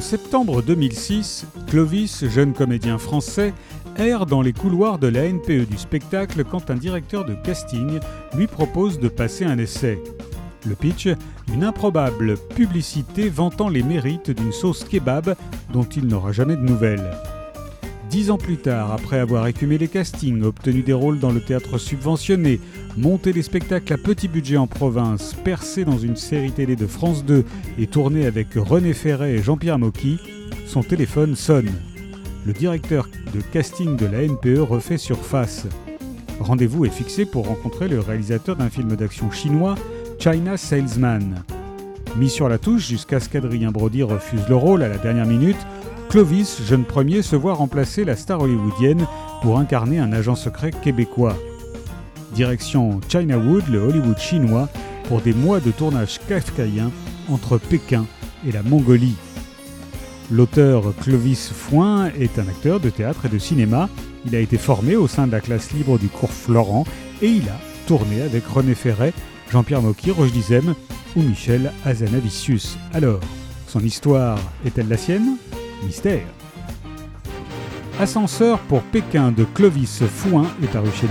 septembre 2006, Clovis, jeune comédien français, erre dans les couloirs de la NPE du spectacle quand un directeur de casting lui propose de passer un essai. Le pitch Une improbable publicité vantant les mérites d'une sauce kebab dont il n'aura jamais de nouvelles. Dix ans plus tard, après avoir écumé les castings, obtenu des rôles dans le théâtre subventionné, monté des spectacles à petit budget en province, percé dans une série télé de France 2 et tourné avec René Ferret et Jean-Pierre Mocky, son téléphone sonne. Le directeur de casting de la NPE refait surface. Rendez-vous est fixé pour rencontrer le réalisateur d'un film d'action chinois, China Salesman. Mis sur la touche jusqu'à ce qu'Adrien Brody refuse le rôle à la dernière minute, Clovis, jeune premier, se voit remplacer la star hollywoodienne pour incarner un agent secret québécois. Direction Chinawood, le Hollywood chinois, pour des mois de tournage kafkaïen entre Pékin et la Mongolie. L'auteur Clovis Foin est un acteur de théâtre et de cinéma. Il a été formé au sein de la classe libre du cours Florent et il a tourné avec René Ferret, Jean-Pierre Mocky, Roche Dizem ou Michel Azanavicius. Alors, son histoire est-elle la sienne? Ascenseur pour Pékin de Clovis Fouin est paru chez.